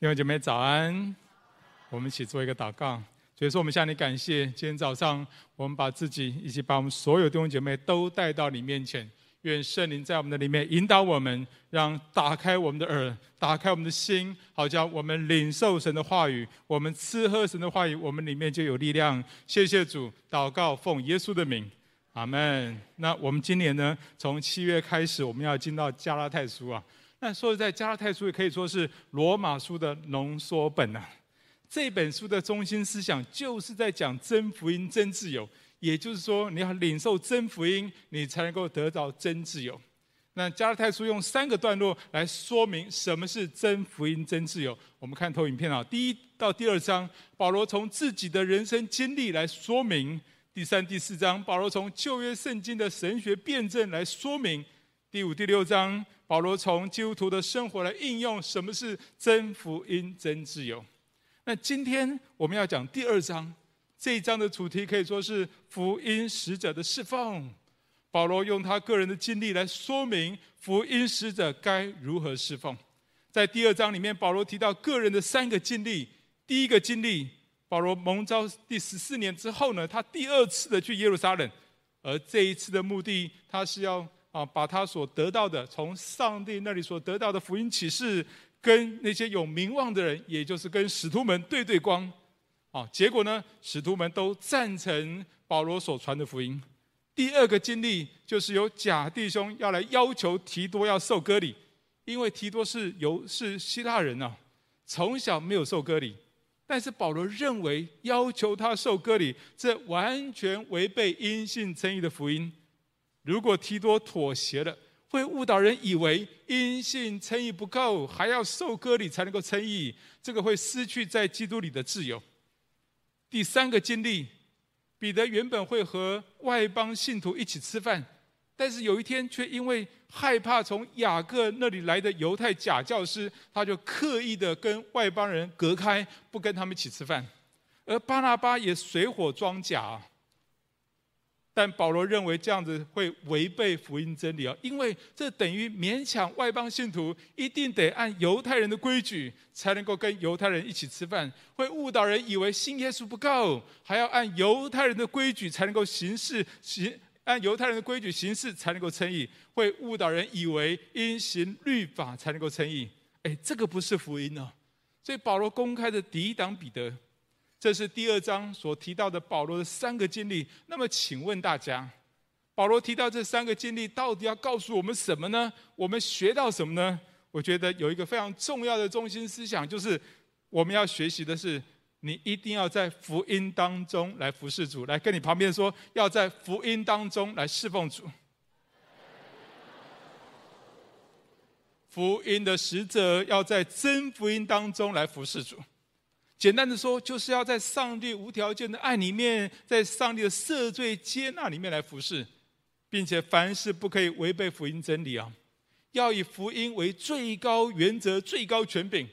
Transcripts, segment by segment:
弟兄姐妹早安，我们一起做一个祷告。所以说，我们向你感谢。今天早上，我们把自己以及把我们所有弟兄姐妹都带到你面前。愿圣灵在我们的里面引导我们，让打开我们的耳，打开我们的心，好叫我们领受神的话语，我们吃喝神的话语，我们里面就有力量。谢谢主，祷告奉耶稣的名，阿门。那我们今年呢，从七月开始，我们要进到加拉太书啊。那说实在，加拉太书也可以说是罗马书的浓缩本呐、这本书的中心思想就是在讲真福音、真自由。也就是说，你要领受真福音，你才能够得到真自由。那加拉太书用三个段落来说明什么是真福音、真自由。我们看投影片啊，第一到第二章，保罗从自己的人生经历来说明；第三、第四章，保罗从旧约圣经的神学辩证来说明；第五、第六章。保罗从基督徒的生活来应用什么是真福音、真自由。那今天我们要讲第二章，这一章的主题可以说是福音使者的侍奉。保罗用他个人的经历来说明福音使者该如何侍奉。在第二章里面，保罗提到个人的三个经历。第一个经历，保罗蒙召第十四年之后呢，他第二次的去耶路撒冷，而这一次的目的，他是要。啊，把他所得到的，从上帝那里所得到的福音启示，跟那些有名望的人，也就是跟使徒们对对光。啊，结果呢，使徒们都赞成保罗所传的福音。第二个经历就是有假弟兄要来要求提多要受割礼，因为提多是由是希腊人啊，从小没有受割礼，但是保罗认为要求他受割礼，这完全违背因信称义的福音。如果提多妥协了，会误导人以为因信称义不够，还要受割礼才能够称义，这个会失去在基督里的自由。第三个经历，彼得原本会和外邦信徒一起吃饭，但是有一天却因为害怕从雅各那里来的犹太假教师，他就刻意的跟外邦人隔开，不跟他们一起吃饭。而巴拿巴也水火装假。但保罗认为这样子会违背福音真理啊，因为这等于勉强外邦信徒一定得按犹太人的规矩才能够跟犹太人一起吃饭，会误导人以为信耶稣不够，还要按犹太人的规矩才能够行事行，按犹太人的规矩行事才能够称义，会误导人以为因行律法才能够称义。哎，这个不是福音哦，所以保罗公开的抵挡彼得。这是第二章所提到的保罗的三个经历。那么，请问大家，保罗提到这三个经历，到底要告诉我们什么呢？我们学到什么呢？我觉得有一个非常重要的中心思想，就是我们要学习的是，你一定要在福音当中来服侍主。来跟你旁边说，要在福音当中来侍奉主。福音的使者要在真福音当中来服侍主。简单的说，就是要在上帝无条件的爱里面，在上帝的赦罪接纳里面来服侍，并且凡事不可以违背福音真理啊！要以福音为最高原则、最高权柄。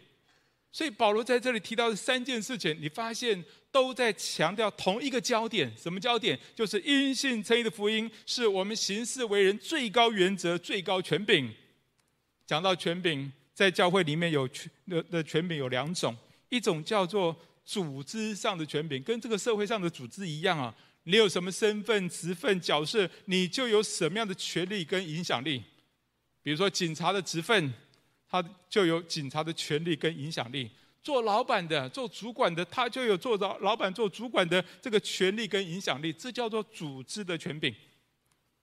所以保罗在这里提到的三件事情，你发现都在强调同一个焦点。什么焦点？就是因信称义的福音是我们行事为人最高原则、最高权柄。讲到权柄，在教会里面有权的的权柄有两种。一种叫做组织上的权柄，跟这个社会上的组织一样啊。你有什么身份、职分、角色，你就有什么样的权力跟影响力。比如说警察的职分，他就有警察的权力跟影响力；做老板的、做主管的，他就有做到老板、做主管的这个权力跟影响力。这叫做组织的权柄。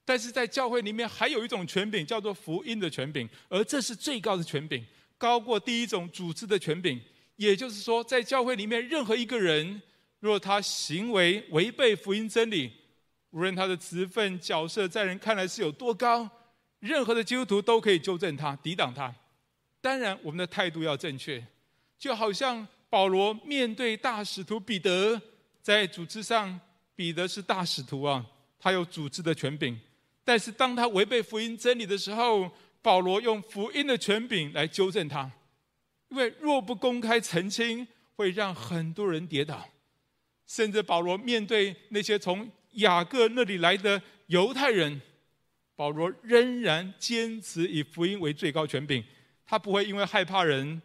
但是在教会里面，还有一种权柄叫做福音的权柄，而这是最高的权柄，高过第一种组织的权柄。也就是说，在教会里面，任何一个人，若他行为违背福音真理，无论他的职分角色在人看来是有多高，任何的基督徒都可以纠正他、抵挡他。当然，我们的态度要正确，就好像保罗面对大使徒彼得，在组织上，彼得是大使徒啊，他有组织的权柄。但是当他违背福音真理的时候，保罗用福音的权柄来纠正他。因为若不公开澄清，会让很多人跌倒，甚至保罗面对那些从雅各那里来的犹太人，保罗仍然坚持以福音为最高权柄。他不会因为害怕人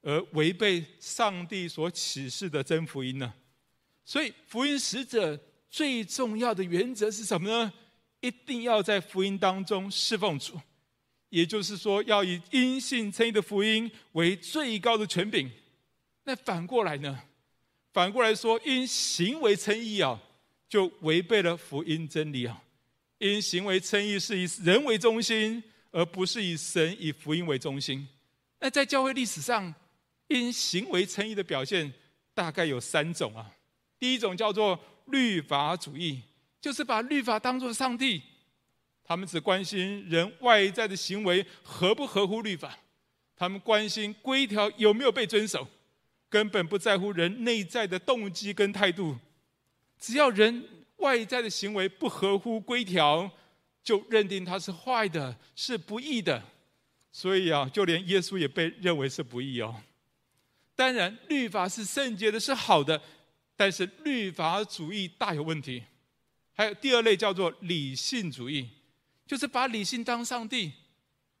而违背上帝所启示的真福音呢？所以，福音使者最重要的原则是什么呢？一定要在福音当中侍奉主，也就是说，要以因信称义的福音为最高的权柄。那反过来呢？反过来说，因行为称义啊，就违背了福音真理啊。因行为称义是以人为中心，而不是以神以福音为中心。那在教会历史上，因行为称义的表现大概有三种啊。第一种叫做律法主义，就是把律法当作上帝，他们只关心人外在的行为合不合乎律法，他们关心规条有没有被遵守，根本不在乎人内在的动机跟态度。只要人外在的行为不合乎规条，就认定他是坏的，是不义的。所以啊，就连耶稣也被认为是不义哦。当然，律法是圣洁的，是好的。但是律法主义大有问题，还有第二类叫做理性主义，就是把理性当上帝。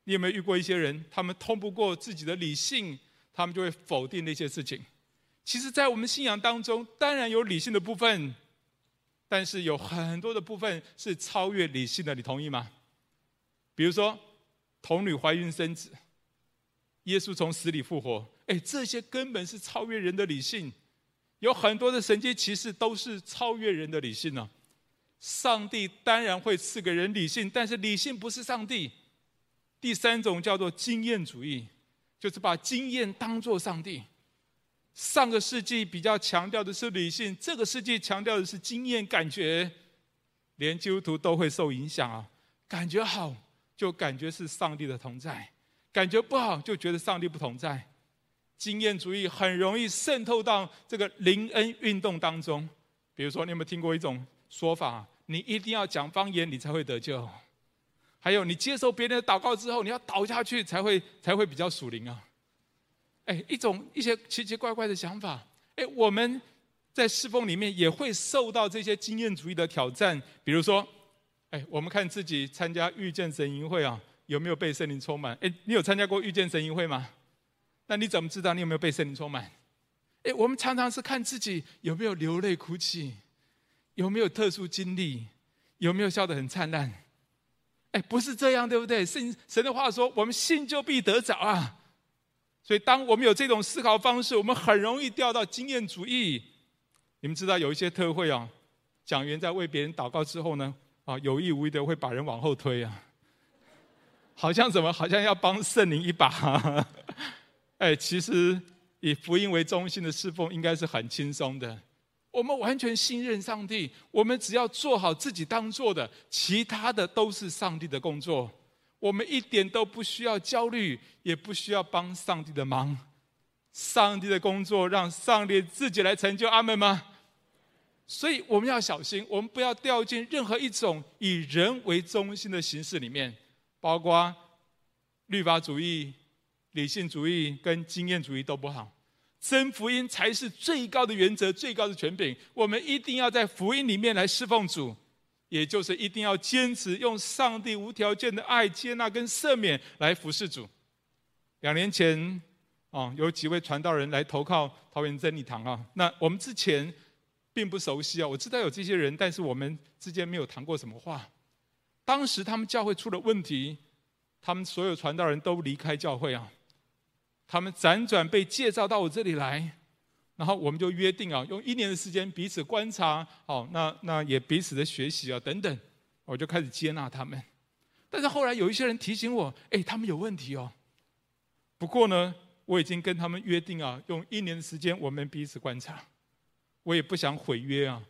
你有没有遇过一些人，他们通不过自己的理性，他们就会否定那些事情？其实，在我们信仰当中，当然有理性的部分，但是有很多的部分是超越理性的。你同意吗？比如说，童女怀孕生子，耶稣从死里复活，哎，这些根本是超越人的理性。有很多的神迹其实都是超越人的理性呢、上帝当然会赐给人理性，但是理性不是上帝。第三种叫做经验主义，就是把经验当作上帝。上个世纪比较强调的是理性，这个世纪强调的是经验感觉。连基督徒都会受影响啊，感觉好就感觉是上帝的同在，感觉不好就觉得上帝不同在。经验主义很容易渗透到这个灵恩运动当中。比如说，你有没有听过一种说法？你一定要讲方言，你才会得救。还有，你接受别人的祷告之后，你要倒下去才会才会比较属灵啊。哎，一种一些奇奇怪怪的想法。哎，我们在侍奉里面也会受到这些经验主义的挑战。比如说，哎，我们看自己参加遇见神营会啊，有没有被圣灵充满？哎，你有参加过遇见神营会吗？那你怎么知道你有没有被圣灵充满？哎，我们常常是看自己有没有流泪哭泣，有没有特殊经历，有没有笑得很灿烂。哎，不是这样，对不对？神神的话说，我们信就必得着啊。所以，当我们有这种思考方式，我们很容易掉到经验主义。你们知道有一些特会啊，讲员在为别人祷告之后呢，啊，有意无意的会把人往后推啊，好像怎么，好像要帮圣灵一把。哎，其实以福音为中心的侍奉应该是很轻松的。我们完全信任上帝，我们只要做好自己当做的，其他的都是上帝的工作。我们一点都不需要焦虑，也不需要帮上帝的忙。上帝的工作让上帝自己来成就，阿门吗？所以我们要小心，我们不要掉进任何一种以人为中心的形式里面，包括律法主义。理性主义跟经验主义都不好，真福音才是最高的原则、最高的权柄。我们一定要在福音里面来侍奉主，也就是一定要坚持用上帝无条件的爱、接纳跟赦免来服侍主。两年前，啊，有几位传道人来投靠桃园真理堂啊。那我们之前并不熟悉啊，我知道有这些人，但是我们之间没有谈过什么话。当时他们教会出了问题，他们所有传道人都离开教会啊。他们辗转被介绍到我这里来，然后我们就约定啊，用一年的时间彼此观察，好，那那也彼此的学习啊，等等，我就开始接纳他们。但是后来有一些人提醒我，哎，他们有问题哦。不过呢，我已经跟他们约定啊，用一年的时间我们彼此观察，我也不想毁约啊。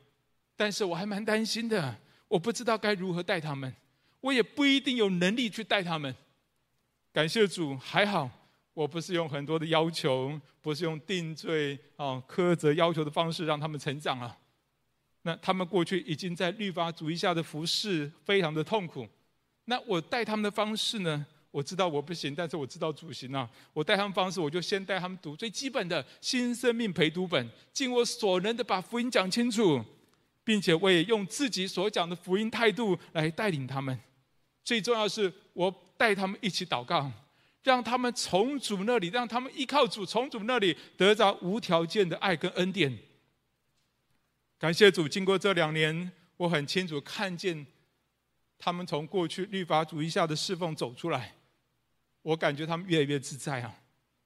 但是我还蛮担心的，我不知道该如何带他们，我也不一定有能力去带他们。感谢主，还好。我不是用很多的要求，不是用定罪啊、苛责要求的方式让他们成长啊。那他们过去已经在律法主义下的服侍非常的痛苦。那我带他们的方式呢？我知道我不行，但是我知道主行啊。我带他们方式，我就先带他们读最基本的新生命陪读本，尽我所能的把福音讲清楚，并且我也用自己所讲的福音态度来带领他们。最重要是，我带他们一起祷告。让他们从主那里，让他们依靠主，从主那里得到无条件的爱跟恩典。感谢主，经过这两年，我很清楚看见他们从过去律法主义下的侍奉走出来，我感觉他们越来越自在啊！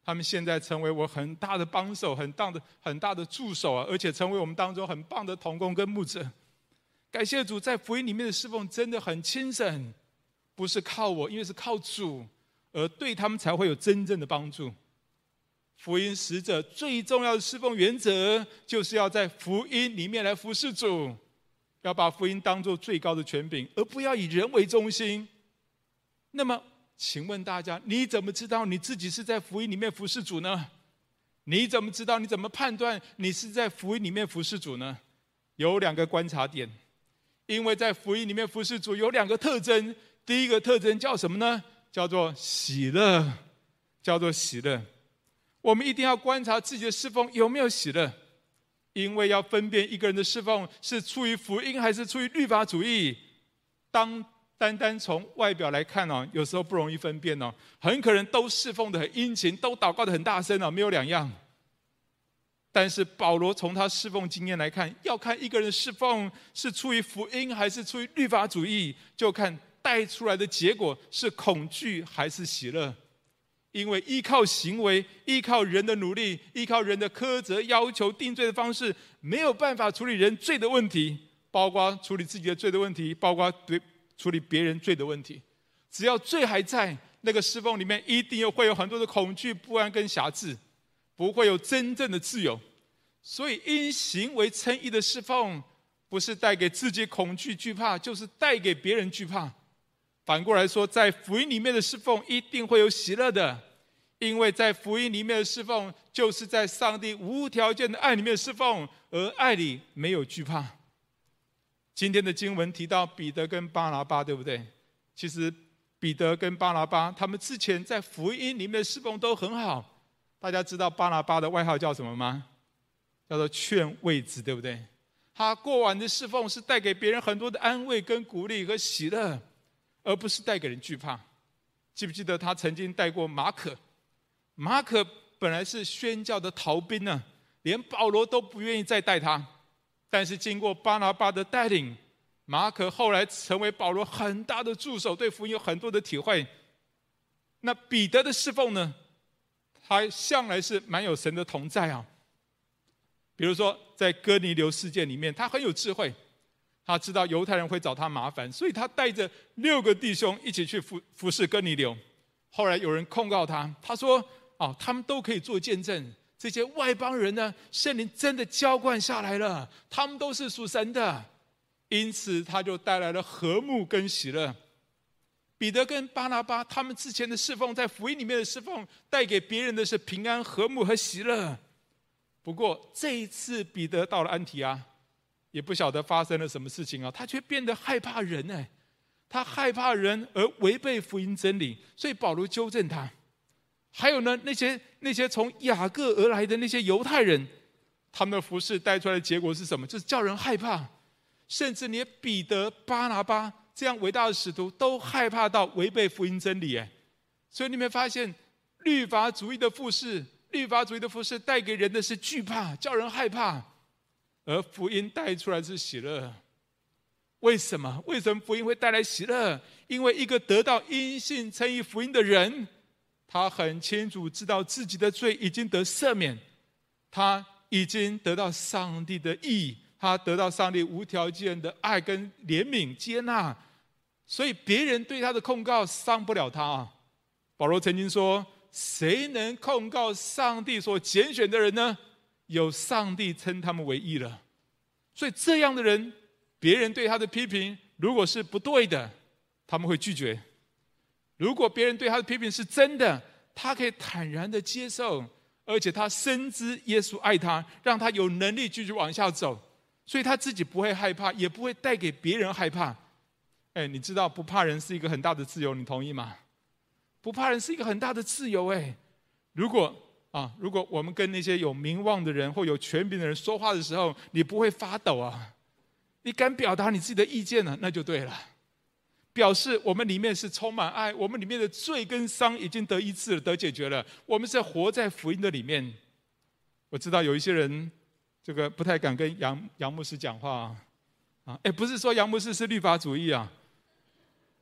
他们现在成为我很大的帮手，很大的很大的助手啊，而且成为我们当中很棒的同工跟牧者。感谢主，在福音里面的侍奉真的很轻省，不是靠我，因为是靠主。而对他们才会有真正的帮助。福音使者最重要的侍奉原则，就是要在福音里面来服侍主，要把福音当作最高的权柄，而不要以人为中心。那么，请问大家，你怎么知道你自己是在福音里面服侍主呢？你怎么知道？你怎么判断你是在福音里面服侍主呢？有两个观察点，因为在福音里面服侍主有两个特征。第一个特征叫什么呢？叫做喜乐，叫做喜乐。我们一定要观察自己的侍奉有没有喜乐，因为要分辨一个人的侍奉是出于福音还是出于律法主义。当单单从外表来看哦，有时候不容易分辨哦，很可能都侍奉的很殷勤，都祷告的很大声哦，没有两样。但是保罗从他侍奉经验来看，要看一个人侍奉是出于福音还是出于律法主义，就看。带出来的结果是恐惧还是喜乐？因为依靠行为、依靠人的努力、依靠人的苛责、要求、定罪的方式，没有办法处理人罪的问题，包括处理自己的罪的问题，包括对处理别人罪的问题。只要罪还在，那个侍奉里面一定又会有很多的恐惧、不安跟辖制，不会有真正的自由。所以，因行为称义的侍奉，不是带给自己恐惧惧怕，就是带给别人惧怕。反过来说，在福音里面的侍奉一定会有喜乐的，因为在福音里面的侍奉，就是在上帝无条件的爱里面侍奉，而爱里没有惧怕。今天的经文提到彼得跟巴拿巴，对不对？其实彼得跟巴拿巴他们之前在福音里面的侍奉都很好。大家知道巴拿巴的外号叫什么吗？叫做劝慰子，对不对？他过往的侍奉是带给别人很多的安慰、跟鼓励和喜乐。而不是带给人惧怕。记不记得他曾经带过马可？马可本来是宣教的逃兵呢，连保罗都不愿意再带他。但是经过巴拿巴的带领，马可后来成为保罗很大的助手，对福音有很多的体会。那彼得的侍奉呢？他向来是蛮有神的同在啊。比如说在哥尼流事件里面，他很有智慧。他知道犹太人会找他麻烦，所以他带着六个弟兄一起去服服侍哥尼流。后来有人控告他，他说：“哦，他们都可以做见证，这些外邦人呢，圣灵真的浇灌下来了，他们都是属神的。”因此，他就带来了和睦跟喜乐。彼得跟巴拿巴他们之前的侍奉，在福音里面的侍奉，带给别人的是平安、和睦和喜乐。不过这一次，彼得到了安提阿。也不晓得发生了什么事情啊，他却变得害怕人哎，他害怕人而违背福音真理，所以保罗纠正他。还有呢，那些那些从雅各而来的那些犹太人，他们的服饰带出来的结果是什么？就是叫人害怕，甚至连彼得、巴拿巴这样伟大的使徒都害怕到违背福音真理哎。所以你没发现，律法主义的服饰，律法主义的服饰带给人的是惧怕，叫人害怕。而福音带出来是喜乐，为什么？为什么福音会带来喜乐？因为一个得到因信称义福音的人，他很清楚知道自己的罪已经得赦免，他已经得到上帝的义，他得到上帝无条件的爱跟怜悯接纳，所以别人对他的控告伤不了他啊。保罗曾经说：“谁能控告上帝所拣选的人呢？”有上帝称他们为义了，所以这样的人，别人对他的批评如果是不对的，他们会拒绝；如果别人对他的批评是真的，他可以坦然的接受，而且他深知耶稣爱他，让他有能力继续往下走，所以他自己不会害怕，也不会带给别人害怕。哎，你知道不怕人是一个很大的自由，你同意吗？不怕人是一个很大的自由。哎，如果。啊！如果我们跟那些有名望的人或有权柄的人说话的时候，你不会发抖啊，你敢表达你自己的意见呢，那就对了。表示我们里面是充满爱，我们里面的罪跟伤已经得医治了，得解决了。我们是活在福音的里面。我知道有一些人，这个不太敢跟杨杨牧师讲话啊，啊哎，不是说杨牧师是律法主义啊，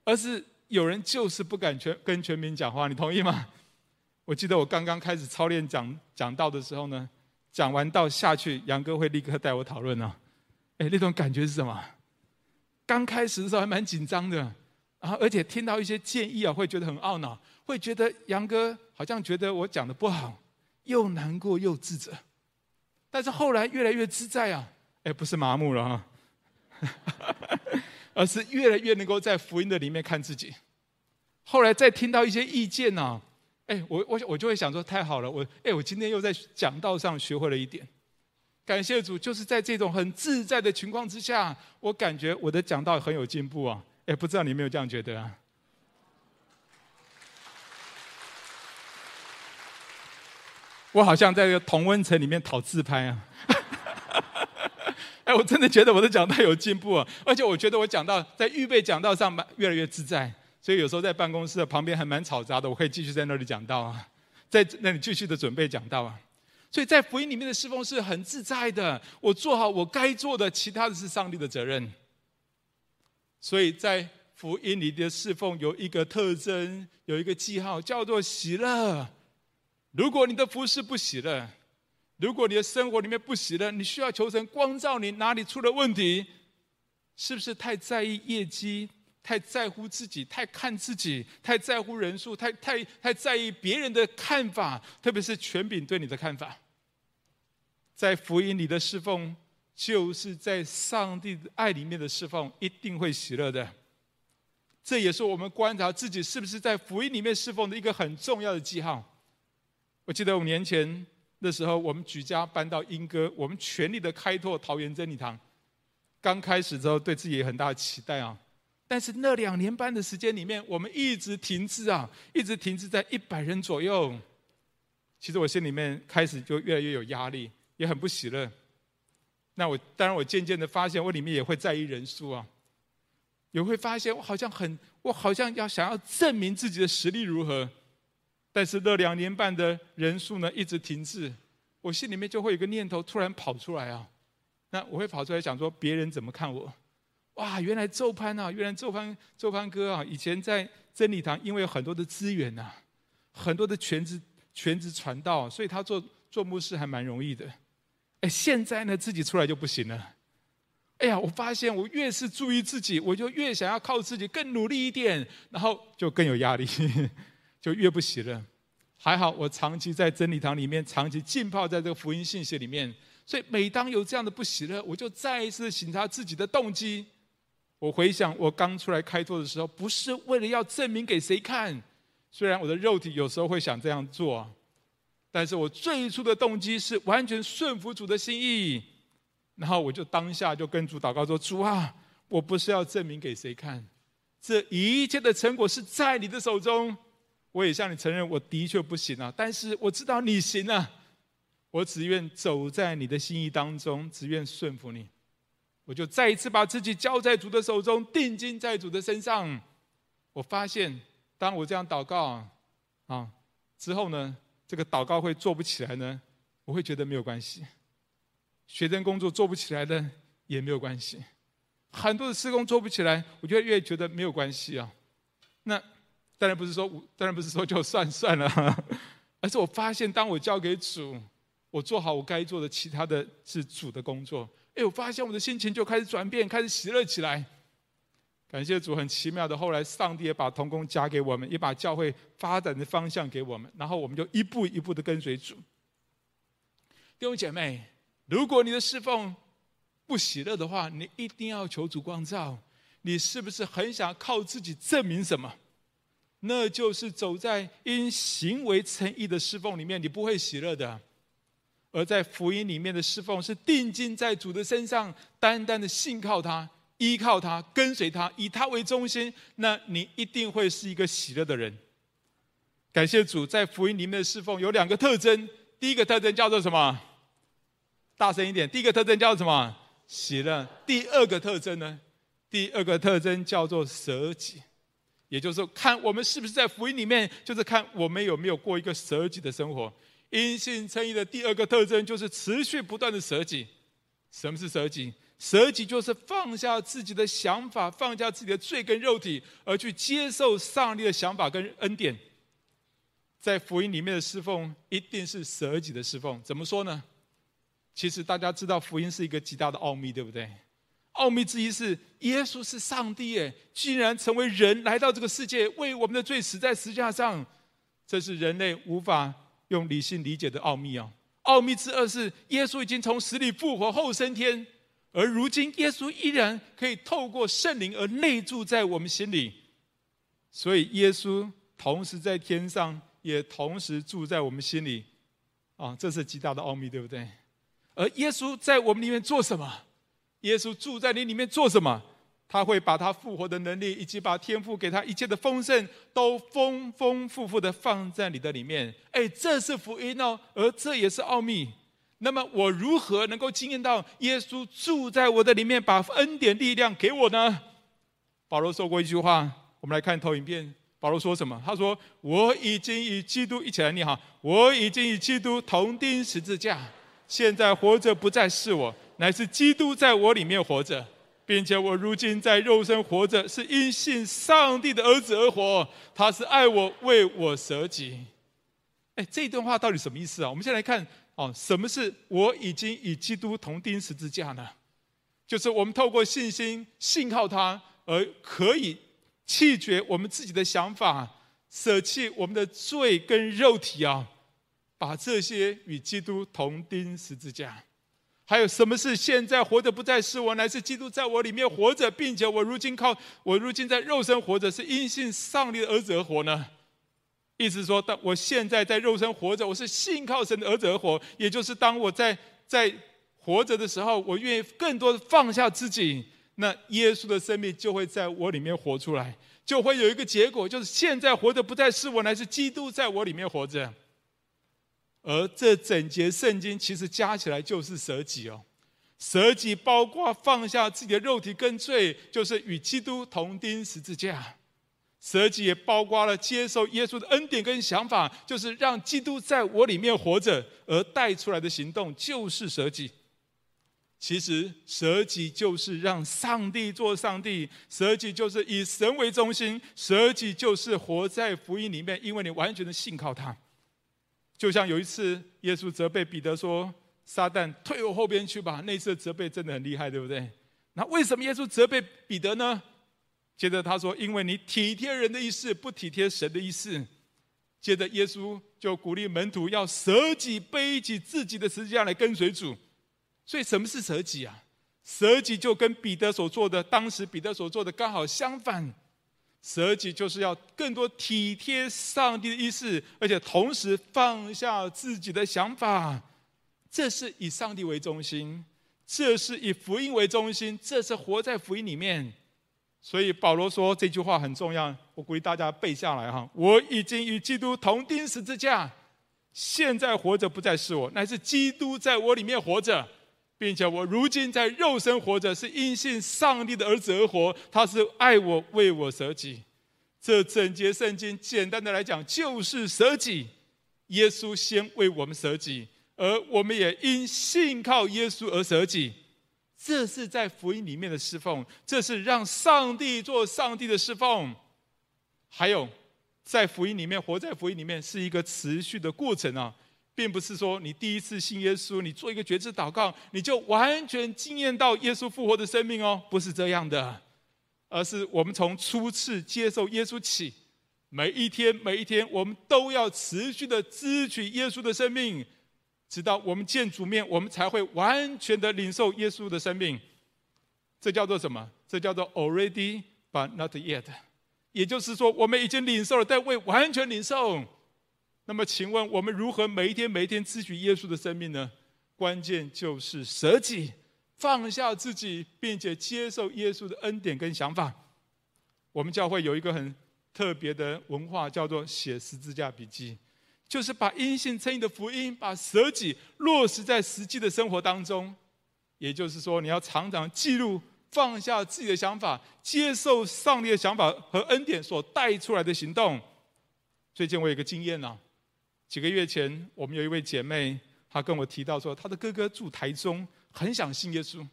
而是有人就是不敢全跟全民讲话，你同意吗？我记得我刚刚开始操练讲讲道的时候呢，讲完道下去，杨哥会立刻带我讨论啊，哎，那种感觉是什么？刚开始的时候还蛮紧张的，然后而且听到一些建议啊，会觉得很懊恼，会觉得杨哥好像觉得我讲的不好。又难过又自责，但是后来越来越自在啊！哎，不是麻木了哈，而是越来越能够在福音的里面看自己。后来再听到一些意见呢、啊，哎，我我我就会想说，太好了，我哎，我今天又在讲道上学会了一点。感谢主，就是在这种很自在的情况之下，我感觉我的讲道很有进步啊！哎，不知道你有没有这样觉得啊？我好像在一个同温层里面讨自拍啊！哎，我真的觉得我的讲道有进步啊，而且我觉得我讲道在预备讲道上越来越自在，所以有时候在办公室旁边还蛮嘈杂的，我可以继续在那里讲道啊，在那里继续的准备讲道啊。所以在福音里面的侍奉是很自在的，我做好我该做的，其他的是上帝的责任。所以在福音里的侍奉有一个特征，有一个记号，叫做喜乐。如果你的服事不喜乐，如果你的生活里面不喜乐，你需要求神光照你哪里出了问题，是不是太在意业绩，太在乎自己，太看自己，太在乎人数，太太太在意别人的看法，特别是权柄对你的看法。在福音里的侍奉，就是在上帝的爱里面的侍奉，一定会喜乐的。这也是我们观察自己是不是在福音里面侍奉的一个很重要的记号。我记得五年前的时候，我们举家搬到莺歌，我们全力的开拓桃园真理堂。刚开始之后，对自己有很大的期待啊，但是那两年半的时间里面，我们一直停滞啊，一直停滞在一百人左右。其实我心里面开始就越来越有压力，也很不喜乐。那我当然，我渐渐的发现，我里面也会在意人数啊，也会发现我好像很，我好像要想要证明自己的实力如何。但是那两年半的人数呢，一直停滞，我心里面就会有个念头突然跑出来啊，那我会跑出来想说，别人怎么看我？哇，原来周潘啊，原来周潘周潘哥啊，以前在真理堂，因为有很多的资源呐、啊，很多的全职全职传道，所以他做做牧师还蛮容易的。哎，现在呢，自己出来就不行了。哎呀，我发现我越是注意自己，我就越想要靠自己更努力一点，然后就更有压力。就越不喜乐，还好我长期在真理堂里面，长期浸泡在这个福音信息里面，所以每当有这样的不喜乐，我就再一次省察自己的动机。我回想我刚出来开拓的时候，不是为了要证明给谁看，虽然我的肉体有时候会想这样做，但是我最初的动机是完全顺服主的心意。然后我就当下就跟主祷告说：“主啊，我不是要证明给谁看，这一切的成果是在你的手中。”我也向你承认，我的确不行啊！但是我知道你行啊！我只愿走在你的心意当中，只愿顺服你。我就再一次把自己交在主的手中，定睛在主的身上。我发现，当我这样祷告啊之后呢，这个祷告会做不起来呢，我会觉得没有关系。学生工作做不起来的也没有关系，很多的事工做不起来，我就越觉得没有关系啊。那。当然不是说，当然不是说就算算了，而是我发现，当我交给主，我做好我该做的，其他的是主的工作。哎，我发现我的心情就开始转变，开始喜乐起来。感谢主，很奇妙的，后来上帝也把同工加给我们，也把教会发展的方向给我们，然后我们就一步一步的跟随主。弟兄姐妹，如果你的侍奉不喜乐的话，你一定要求主光照。你是不是很想靠自己证明什么？那就是走在因行为称义的侍奉里面，你不会喜乐的；而在福音里面的侍奉，是定睛在主的身上，单单的信靠他、依靠他、跟随他，以他为中心，那你一定会是一个喜乐的人。感谢主，在福音里面的侍奉有两个特征：第一个特征叫做什么？大声一点！第一个特征叫做什么？喜乐。第二个特征呢？第二个特征叫做舍己，也就是说，看我们是不是在福音里面，就是看我们有没有过一个舍己的生活。因信称义的第二个特征就是持续不断的舍己。什么是舍己？舍己就是放下自己的想法，放下自己的罪跟肉体，而去接受上帝的想法跟恩典。在福音里面的侍奉，一定是舍己的侍奉。怎么说呢？其实大家知道，福音是一个极大的奥秘，对不对？奥秘之一是，耶稣是上帝，耶，竟然成为人来到这个世界，为我们的罪死在十字架上。这是人类无法用理性理解的奥秘啊！奥秘之二是，耶稣已经从死里复活后升天，而如今耶稣依然可以透过圣灵而内住在我们心里。所以，耶稣同时在天上，也同时住在我们心里。啊，这是极大的奥秘，对不对？而耶稣在我们里面做什么？耶稣住在你里面做什么？他会把他复活的能力，以及把天父给他一切的丰盛，都丰丰富富的放在你的里面。哎，这是福音哦，而这也是奥秘。那么我如何能够经验到耶稣住在我的里面，把恩典力量给我呢？保罗说过一句话，我们来看投影片。保罗说什么？他说：“我已经与基督一起来，你好，我已经与基督同钉十字架。现在活着不再是我。”乃是基督在我里面活着，并且我如今在肉身活着，是因信上帝的儿子而活。他是爱我，为我舍己。哎，这一段话到底什么意思啊？我们先来看哦，什么是我已经与基督同钉十字架呢？就是我们透过信心信靠他，而可以弃绝我们自己的想法，舍弃我们的罪跟肉体啊，把这些与基督同钉十字架。还有什么是现在活着不再是我，乃是基督在我里面活着，并且我如今靠我如今在肉身活着，是因信上帝的儿子而活呢？意思说，当我现在在肉身活着，我是信靠神的儿子而活，也就是当我在在活着的时候，我愿意更多的放下自己，那耶稣的生命就会在我里面活出来，就会有一个结果，就是现在活着不再是我，乃是基督在我里面活着。而这整节圣经其实加起来就是舍己哦，舍己包括放下自己的肉体跟罪，就是与基督同钉十字架；舍己也包括了接受耶稣的恩典跟想法，就是让基督在我里面活着，而带出来的行动就是舍己。其实舍己就是让上帝做上帝，舍己就是以神为中心，舍己就是活在福音里面，因为你完全的信靠他。就像有一次，耶稣责备彼得说：“撒旦，退我后边去吧。”那次的责备真的很厉害，对不对？那为什么耶稣责备彼得呢？接着他说：“因为你体贴人的意思，不体贴神的意思。”接着耶稣就鼓励门徒要舍己，背起自己的十字架来跟随主。所以，什么是舍己啊？舍己就跟彼得所做的，当时彼得所做的刚好相反。舍己就是要更多体贴上帝的意思，而且同时放下自己的想法。这是以上帝为中心，这是以福音为中心，这是活在福音里面。所以保罗说这句话很重要，我鼓励大家背下来哈。我已经与基督同钉十字架，现在活着不再是我，乃是基督在我里面活着。并且我如今在肉身活着，是因信上帝的儿子而活。他是爱我，为我舍己。这整节圣经简单的来讲，就是舍己。耶稣先为我们舍己，而我们也因信靠耶稣而舍己。这是在福音里面的侍奉，这是让上帝做上帝的侍奉。还有，在福音里面，活在福音里面是一个持续的过程啊。并不是说你第一次信耶稣，你做一个决志祷告，你就完全经验到耶稣复活的生命哦，不是这样的，而是我们从初次接受耶稣起，每一天每一天，我们都要持续的支取耶稣的生命，直到我们见主面，我们才会完全的领受耶稣的生命。这叫做什么？这叫做 already but not yet，也就是说，我们已经领受了，但未完全领受。那么，请问我们如何每一天每一天支取耶稣的生命呢？关键就是舍己，放下自己，并且接受耶稣的恩典跟想法。我们教会有一个很特别的文化，叫做写十字架笔记，就是把因信称义的福音，把舍己落实在实际的生活当中。也就是说，你要常常记录放下自己的想法，接受上帝的想法和恩典所带出来的行动。最近我有一个经验啊，几个月前我们有一位姐妹，她跟我提到说，她的哥哥住台中，很想信耶稣，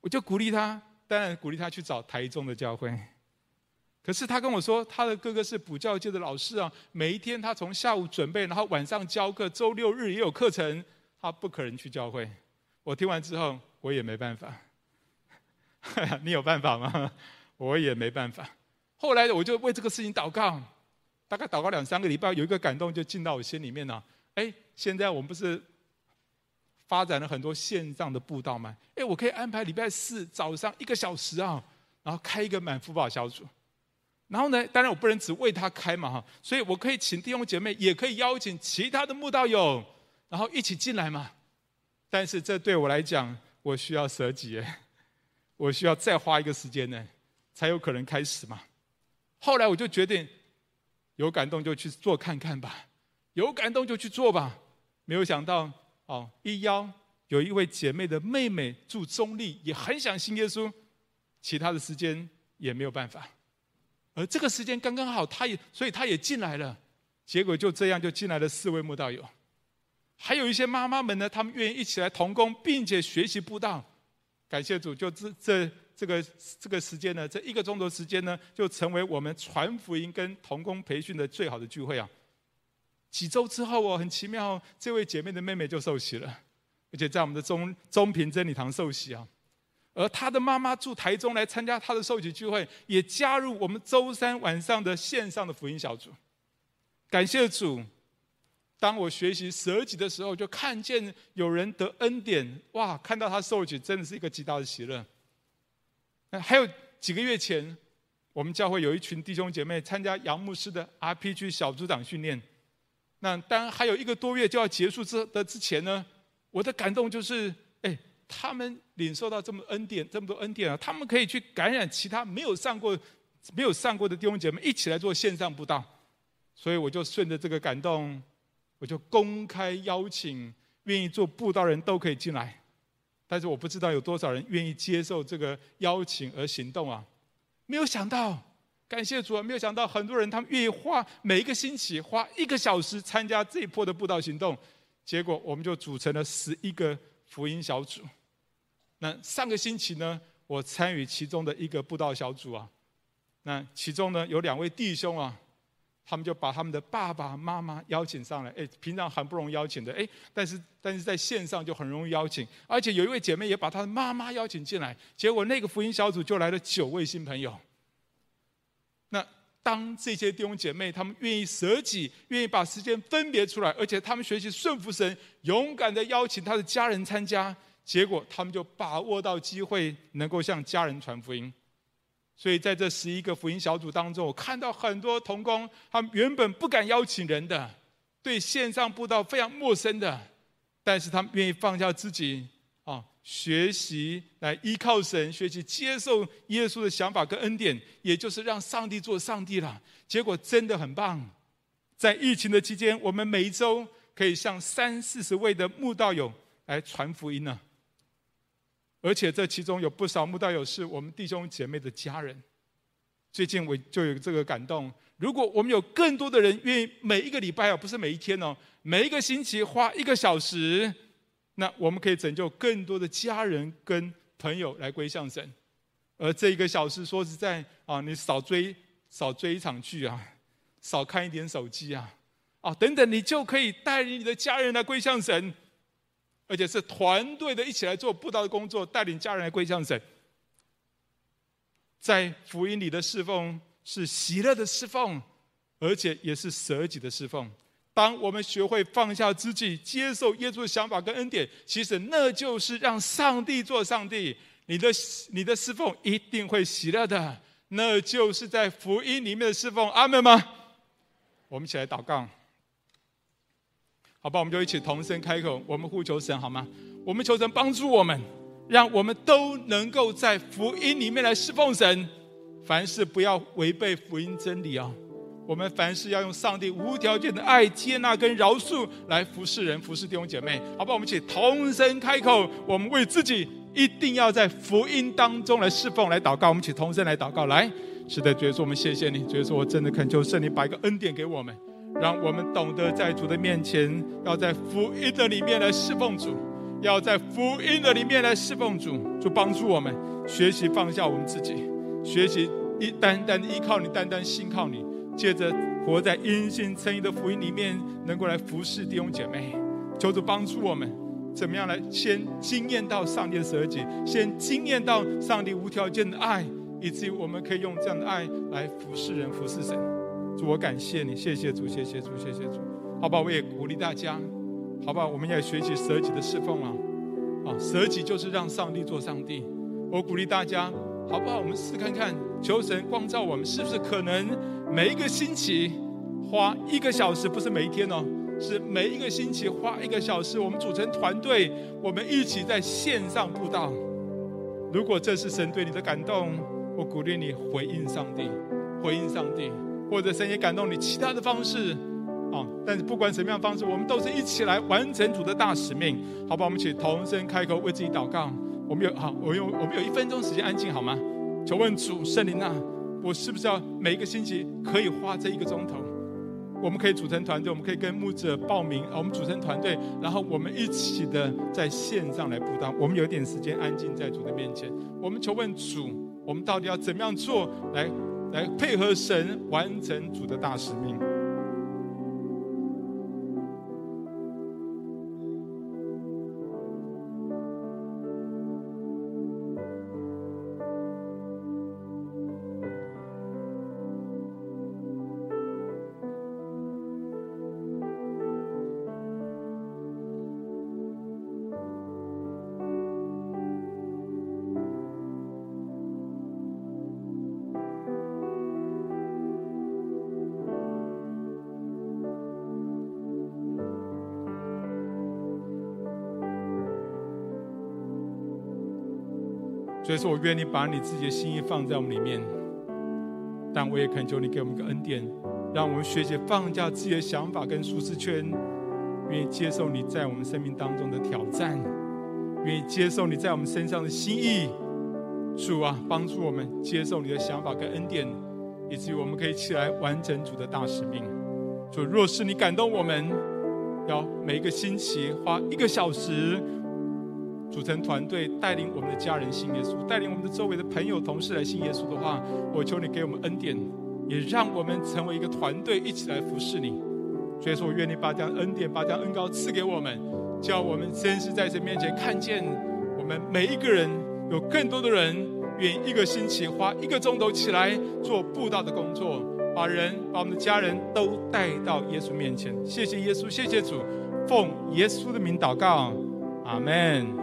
我就鼓励她，当然鼓励她去找台中的教会。可是她跟我说，她的哥哥是补教界的老师啊，每一天他从下午准备，然后晚上教课，周六日也有课程，他不可能去教会。我听完之后，我也没办法。你有办法吗？我也没办法。后来我就为这个事情祷告，大概祷告两三个礼拜，有一个感动就进到我心里面了。哎，现在我们不是发展了很多线上的布道吗？哎，我可以安排礼拜四早上一个小时啊，然后开一个满福宝小组。然后呢，当然我不能只为他开嘛哈，所以我可以请弟兄姐妹，也可以邀请其他的慕道友，然后一起进来嘛。但是这对我来讲，我需要舍己。我需要再花一个时间呢，才有可能开始嘛。后来我就决定，有感动就去做看看吧，有感动就去做吧。没有想到哦，一邀有一位姐妹的妹妹住中立，也很想信耶稣，其他的时间也没有办法。而这个时间刚刚好，她也所以她也进来了。结果就这样就进来了四位慕道友，还有一些妈妈们呢，她们愿意一起来同工，并且学习布道。感谢主，就这这这个这个时间呢，这一个钟头时间呢，就成为我们传福音跟同工培训的最好的聚会啊！几周之后哦，很奇妙，这位姐妹的妹妹就受洗了，而且在我们的中中平真理堂受洗啊。而她的妈妈住台中来参加她的受洗聚会，也加入我们周三晚上的线上的福音小组。感谢主。当我学习舍己的时候，就看见有人得恩典，哇！看到他受洗，真的是一个极大的喜乐。还有几个月前，我们教会有一群弟兄姐妹参加杨牧师的 RPG 小组长训练。那当还有一个多月就要结束之的之前呢，我的感动就是，哎，他们领受到这么恩典，这么多恩典啊，他们可以去感染其他没有上过、没有上过的弟兄姐妹，一起来做线上布道。所以我就顺着这个感动。我就公开邀请愿意做布道人都可以进来，但是我不知道有多少人愿意接受这个邀请而行动啊！没有想到，感谢主啊！没有想到很多人他们愿意花每一个星期花一个小时参加这一波的布道行动，结果我们就组成了十一个福音小组。那上个星期呢，我参与其中的一个布道小组啊，那其中呢有两位弟兄啊。他们就把他们的爸爸妈妈邀请上来，哎，平常很不容易邀请的，哎，但是但是在线上就很容易邀请，而且有一位姐妹也把她的妈妈邀请进来，结果那个福音小组就来了九位新朋友。那当这些弟兄姐妹他们愿意舍己，愿意把时间分别出来，而且他们学习顺服神，勇敢的邀请他的家人参加，结果他们就把握到机会，能够向家人传福音。所以在这十一个福音小组当中，我看到很多同工，他们原本不敢邀请人的，对线上布道非常陌生的，但是他们愿意放下自己啊，学习来依靠神，学习接受耶稣的想法跟恩典，也就是让上帝做上帝了。结果真的很棒。在疫情的期间，我们每一周可以向三四十位的慕道友来传福音呢。而且这其中有不少慕道友是我们弟兄姐妹的家人。最近我就有这个感动，如果我们有更多的人愿意每一个礼拜哦，不是每一天哦，每一个星期花一个小时，那我们可以拯救更多的家人跟朋友来归向神。而这一个小时，说实在啊，你少追少追一场剧啊，少看一点手机啊，啊等等，你就可以带领你的家人来归向神。而且是团队的一起来做布道的工作，带领家人来归向神。在福音里的侍奉是喜乐的侍奉，而且也是舍己的侍奉。当我们学会放下自己，接受耶稣的想法跟恩典，其实那就是让上帝做上帝。你的你的侍奉一定会喜乐的，那就是在福音里面的侍奉。阿门吗？我们一起来祷告。好吧，我们就一起同声开口，我们呼求神好吗？我们求神帮助我们，让我们都能够在福音里面来侍奉神。凡事不要违背福音真理啊！我们凡事要用上帝无条件的爱、接纳跟饶恕来服侍人、服侍弟兄姐妹。好吧，我们一起同声开口，我们为自己、一定要在福音当中来侍奉、来祷告。我们一起同声来祷告，来，是的，主耶稣，我们谢谢你，主耶稣，我真的恳求圣灵把一个恩典给我们，让我们懂得在主的面前，要在福音的里面来侍奉主，要在福音的里面来侍奉主，主帮助我们学习放下我们自己，学习一单单依靠你，单单信靠你，借着活在因信称义的福音里面，能够来服侍弟兄姐妹。求主帮助我们。怎么样来先惊艳到上帝的舍己，先惊艳到上帝无条件的爱，以至于我们可以用这样的爱来服侍人、服侍神。主，我感谢你，谢谢主，谢谢主，谢谢主。好吧，我也鼓励大家，好吧，我们也学习舍己的侍奉啊！啊，舍己就是让上帝做上帝。我鼓励大家，好不好？我们试看看，求神光照我们，是不是可能每一个星期花一个小时，不是每一天哦。是每一个星期花一个小时，我们组成团队，我们一起在线上布道。如果这是神对你的感动，我鼓励你回应上帝，回应上帝，或者神也感动你其他的方式啊。但是不管什么样的方式，我们都是一起来完成主的大使命，好吧？我们一起同声开口为自己祷告。我们有好，我用我们有一分钟时间安静好吗？求问主圣灵啊，我是不是要每一个星期可以花这一个钟头？我们可以组成团队，我们可以跟牧者报名，我们组成团队，然后我们一起的在线上来布道。我们有点时间安静在主的面前，我们求问主，我们到底要怎么样做来来配合神完成主的大使命？所以说我愿意把你自己的心意放在我们里面，但我也恳求你给我们一个恩典，让我们学习放下自己的想法跟舒适圈，愿意接受你在我们生命当中的挑战，愿意接受你在我们身上的心意。主啊，帮助我们接受你的想法跟恩典，以至于我们可以起来完成主的大使命。主，若是你感动我们，要每一个星期花一个小时。组成团队，带领我们的家人信耶稣，带领我们的周围的朋友、同事来信耶稣的话，我求你给我们恩典，也让我们成为一个团队，一起来服侍你。所以说，我愿你把这样恩典、把这样恩膏赐给我们，叫我们真实在神面前看见我们每一个人，有更多的人愿意一个星期花一个钟头起来做布道的工作，把人、把我们的家人都带到耶稣面前。谢谢耶稣，谢谢主，奉耶稣的名祷告，阿门。